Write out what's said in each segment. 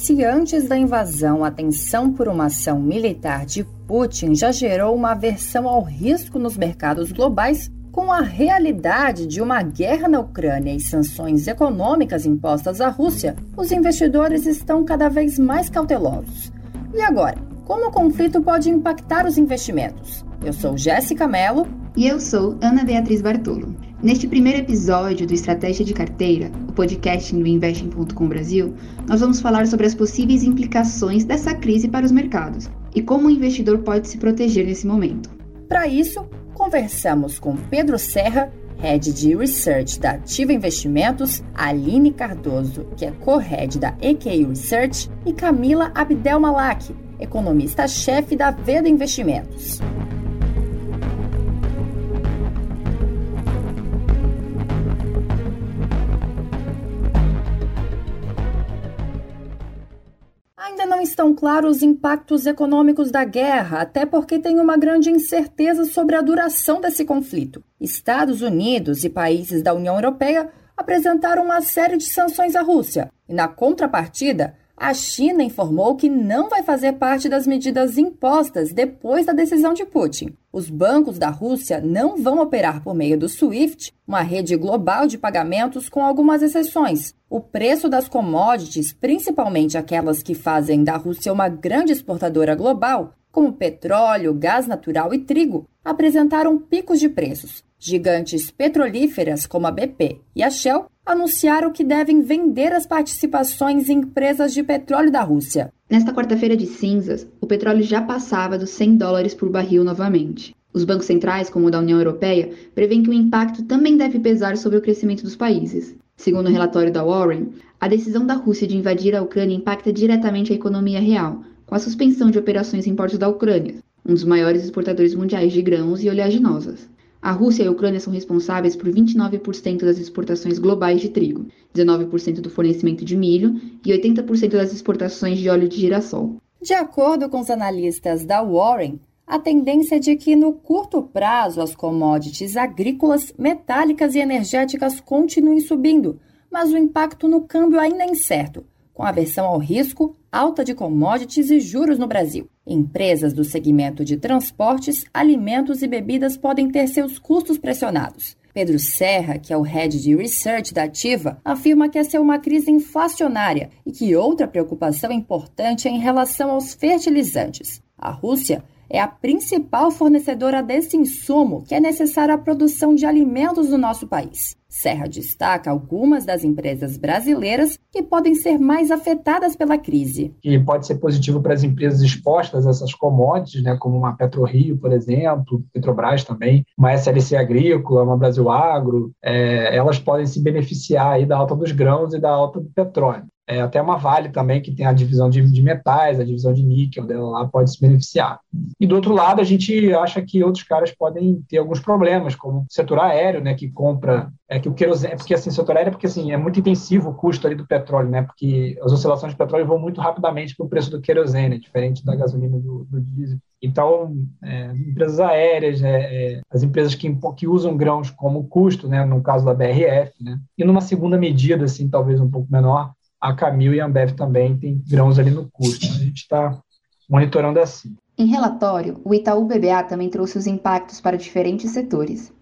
Se antes da invasão a tensão por uma ação militar de Putin já gerou uma aversão ao risco nos mercados globais, com a realidade de uma guerra na Ucrânia e sanções econômicas impostas à Rússia, os investidores estão cada vez mais cautelosos. E agora, como o conflito pode impactar os investimentos? Eu sou Jéssica Mello. E eu sou Ana Beatriz Bartolo. Neste primeiro episódio do Estratégia de Carteira, o podcast do Investing.com Brasil, nós vamos falar sobre as possíveis implicações dessa crise para os mercados e como o investidor pode se proteger nesse momento. Para isso, conversamos com Pedro Serra, Head de Research da Ativa Investimentos, Aline Cardoso, que é co-head da EQI Research, e Camila Abdel Malak, economista-chefe da Veda Investimentos. Estão claros os impactos econômicos da guerra, até porque tem uma grande incerteza sobre a duração desse conflito. Estados Unidos e países da União Europeia apresentaram uma série de sanções à Rússia, e na contrapartida, a China informou que não vai fazer parte das medidas impostas depois da decisão de Putin. Os bancos da Rússia não vão operar por meio do SWIFT, uma rede global de pagamentos com algumas exceções. O preço das commodities, principalmente aquelas que fazem da Rússia uma grande exportadora global, como petróleo, gás natural e trigo, apresentaram picos de preços. Gigantes petrolíferas como a BP e a Shell anunciaram que devem vender as participações em empresas de petróleo da Rússia. Nesta quarta-feira de cinzas, o petróleo já passava dos 100 dólares por barril novamente. Os bancos centrais, como o da União Europeia, prevêem que o impacto também deve pesar sobre o crescimento dos países. Segundo o relatório da Warren, a decisão da Rússia de invadir a Ucrânia impacta diretamente a economia real, com a suspensão de operações em portos da Ucrânia, um dos maiores exportadores mundiais de grãos e oleaginosas. A Rússia e a Ucrânia são responsáveis por 29% das exportações globais de trigo, 19% do fornecimento de milho e 80% das exportações de óleo de girassol. De acordo com os analistas da Warren, a tendência é de que no curto prazo as commodities agrícolas, metálicas e energéticas continuem subindo, mas o impacto no câmbio ainda é incerto, com aversão ao risco, alta de commodities e juros no Brasil. Empresas do segmento de transportes, alimentos e bebidas podem ter seus custos pressionados. Pedro Serra, que é o head de research da Ativa, afirma que essa é uma crise inflacionária e que outra preocupação importante é em relação aos fertilizantes. A Rússia é a principal fornecedora desse insumo que é necessário à produção de alimentos no nosso país. Serra destaca algumas das empresas brasileiras que podem ser mais afetadas pela crise. E pode ser positivo para as empresas expostas a essas commodities, né, como uma PetroRio, por exemplo, Petrobras também, uma SLC Agrícola, uma Brasil Agro, é, elas podem se beneficiar aí da alta dos grãos e da alta do petróleo. É, até uma Vale também, que tem a divisão de, de, metais, a divisão de níquel dela lá, pode se beneficiar. E do outro lado, a gente acha que outros caras podem ter alguns problemas, como o setor aéreo, né, que compra, é que o querosene, porque assim, o setor aéreo, porque assim, é muito intensivo o custo ali do petróleo, né, porque as oscilações de petróleo vão muito rapidamente para o preço do querosene, diferente da gasolina do, do diesel. Então, é, empresas aéreas, é, é, as empresas que, que usam grãos como custo, né, no caso da BRF, né, e numa segunda medida, assim, talvez um pouco menor, a Camil e a Ambev também têm grãos ali no custo. A gente está monitorando assim. Em relatório, o Itaú BBA também trouxe os impactos para diferentes setores.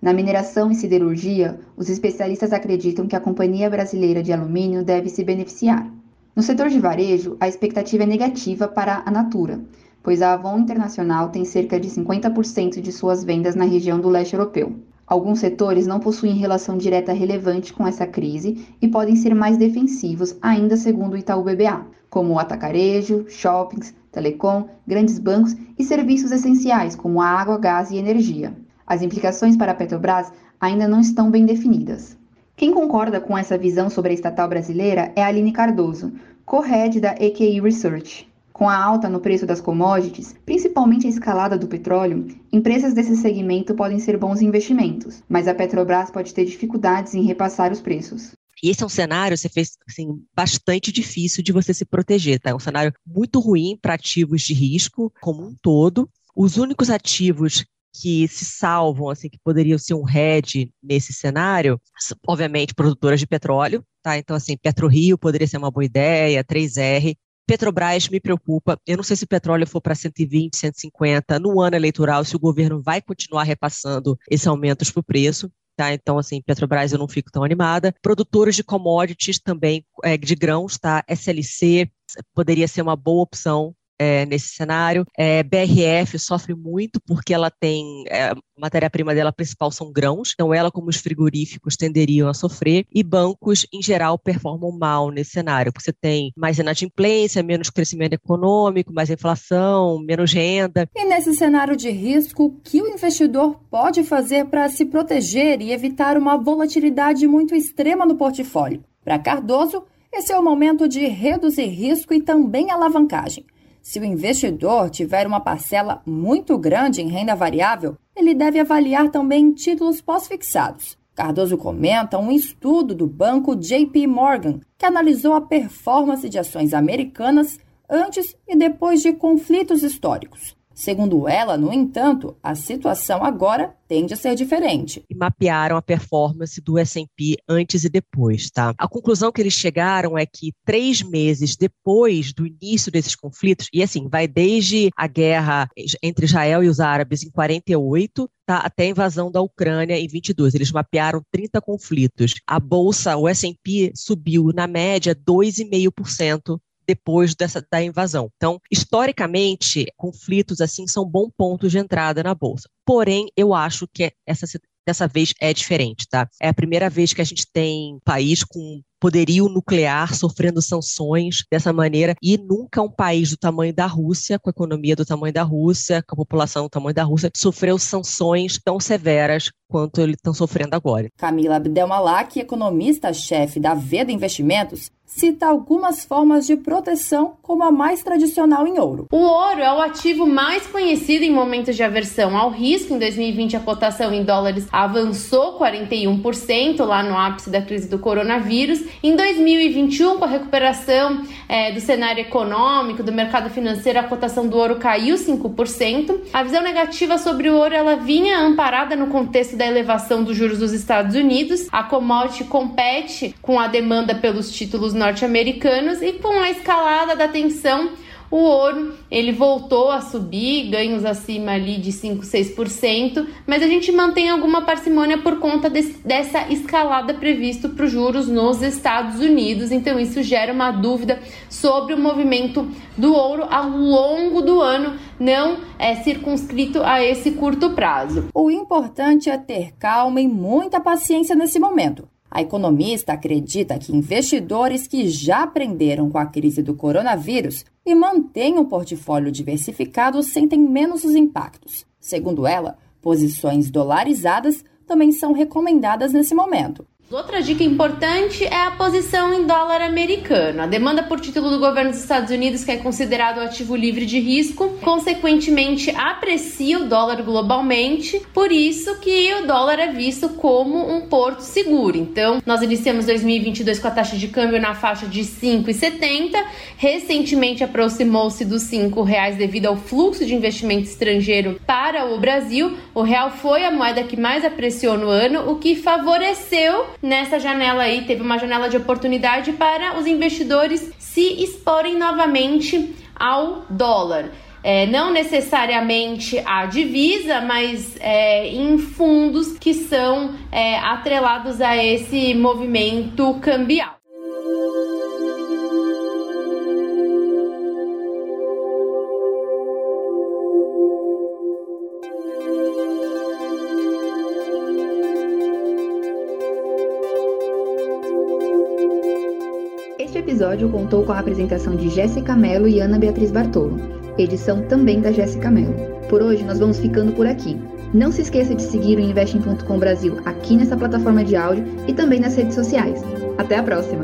Na mineração e siderurgia, os especialistas acreditam que a Companhia Brasileira de Alumínio deve se beneficiar. No setor de varejo, a expectativa é negativa para a Natura, pois a Avon Internacional tem cerca de 50% de suas vendas na região do leste europeu. Alguns setores não possuem relação direta relevante com essa crise e podem ser mais defensivos, ainda segundo o Itaú BBA, como o atacarejo, shoppings, telecom, grandes bancos e serviços essenciais como água, gás e energia. As implicações para a Petrobras ainda não estão bem definidas. Quem concorda com essa visão sobre a estatal brasileira é Aline Cardoso, co-head da EQI Research. Com a alta no preço das commodities, principalmente a escalada do petróleo, empresas desse segmento podem ser bons investimentos, mas a Petrobras pode ter dificuldades em repassar os preços. E esse é um cenário, você fez assim, bastante difícil de você se proteger, tá? É um cenário muito ruim para ativos de risco como um todo. Os únicos ativos que se salvam, assim, que poderiam ser um hedge nesse cenário, obviamente produtoras de petróleo, tá? Então, assim, PetroRio poderia ser uma boa ideia, 3R. Petrobras me preocupa. Eu não sei se o petróleo for para 120, 150 no ano eleitoral, se o governo vai continuar repassando esses aumentos para o preço. Tá? Então, assim, Petrobras eu não fico tão animada. Produtores de commodities também, é, de grãos, tá? SLC poderia ser uma boa opção é, nesse cenário. É, BRF sofre muito porque ela tem é, matéria-prima dela principal são grãos, então ela como os frigoríficos tenderiam a sofrer e bancos em geral performam mal nesse cenário, porque você tem mais inadimplência, menos crescimento econômico, mais inflação, menos renda. E nesse cenário de risco, o que o investidor pode fazer para se proteger e evitar uma volatilidade muito extrema no portfólio? Para Cardoso, esse é o momento de reduzir risco e também alavancagem. Se o investidor tiver uma parcela muito grande em renda variável, ele deve avaliar também títulos pós-fixados. Cardoso comenta um estudo do banco JP Morgan, que analisou a performance de ações americanas antes e depois de conflitos históricos. Segundo ela, no entanto, a situação agora tende a ser diferente. E mapearam a performance do S&P antes e depois, tá? A conclusão que eles chegaram é que três meses depois do início desses conflitos, e assim, vai desde a guerra entre Israel e os árabes em 48, tá, até a invasão da Ucrânia em 22. Eles mapearam 30 conflitos. A bolsa, o S&P subiu na média 2,5% depois dessa, da invasão. Então, historicamente, conflitos assim são bom pontos de entrada na bolsa. Porém, eu acho que essa dessa vez é diferente, tá? É a primeira vez que a gente tem país com poderio nuclear sofrendo sanções dessa maneira e nunca um país do tamanho da Rússia, com a economia do tamanho da Rússia, com a população do tamanho da Rússia, sofreu sanções tão severas quanto eles estão sofrendo agora. Camila Abdelmalak, economista-chefe da Veda Investimentos, cita algumas formas de proteção, como a mais tradicional em ouro. O ouro é o ativo mais conhecido em momentos de aversão ao risco. Em 2020, a cotação em dólares avançou 41% lá no ápice da crise do coronavírus. Em 2021, com a recuperação é, do cenário econômico, do mercado financeiro, a cotação do ouro caiu 5%. A visão negativa sobre o ouro ela vinha amparada no contexto da elevação dos juros dos Estados Unidos. A commodity compete com a demanda pelos títulos norte-americanos e com a escalada da tensão o ouro, ele voltou a subir, ganhos acima ali de 5, 6%, mas a gente mantém alguma parcimônia por conta dessa escalada previsto para os juros nos Estados Unidos. Então isso gera uma dúvida sobre o movimento do ouro ao longo do ano, não é circunscrito a esse curto prazo. O importante é ter calma e muita paciência nesse momento. A economista acredita que investidores que já aprenderam com a crise do coronavírus e mantêm um portfólio diversificado sentem menos os impactos. Segundo ela, posições dolarizadas também são recomendadas nesse momento. Outra dica importante é a posição em dólar americano. A demanda por título do governo dos Estados Unidos, que é considerado ativo livre de risco, consequentemente aprecia o dólar globalmente, por isso que o dólar é visto como um porto seguro. Então, nós iniciamos 2022 com a taxa de câmbio na faixa de 5,70, recentemente aproximou-se dos R$ reais devido ao fluxo de investimento estrangeiro para o Brasil. O real foi a moeda que mais apreciou no ano, o que favoreceu nessa janela aí, teve uma janela de oportunidade para os investidores se exporem novamente ao dólar. É, não necessariamente a divisa, mas é, em fundos que são é, atrelados a esse movimento cambial. Episódio contou com a apresentação de Jéssica Mello e Ana Beatriz Bartolo, edição também da Jéssica Mello. Por hoje nós vamos ficando por aqui. Não se esqueça de seguir o Investing.com Brasil aqui nessa plataforma de áudio e também nas redes sociais. Até a próxima!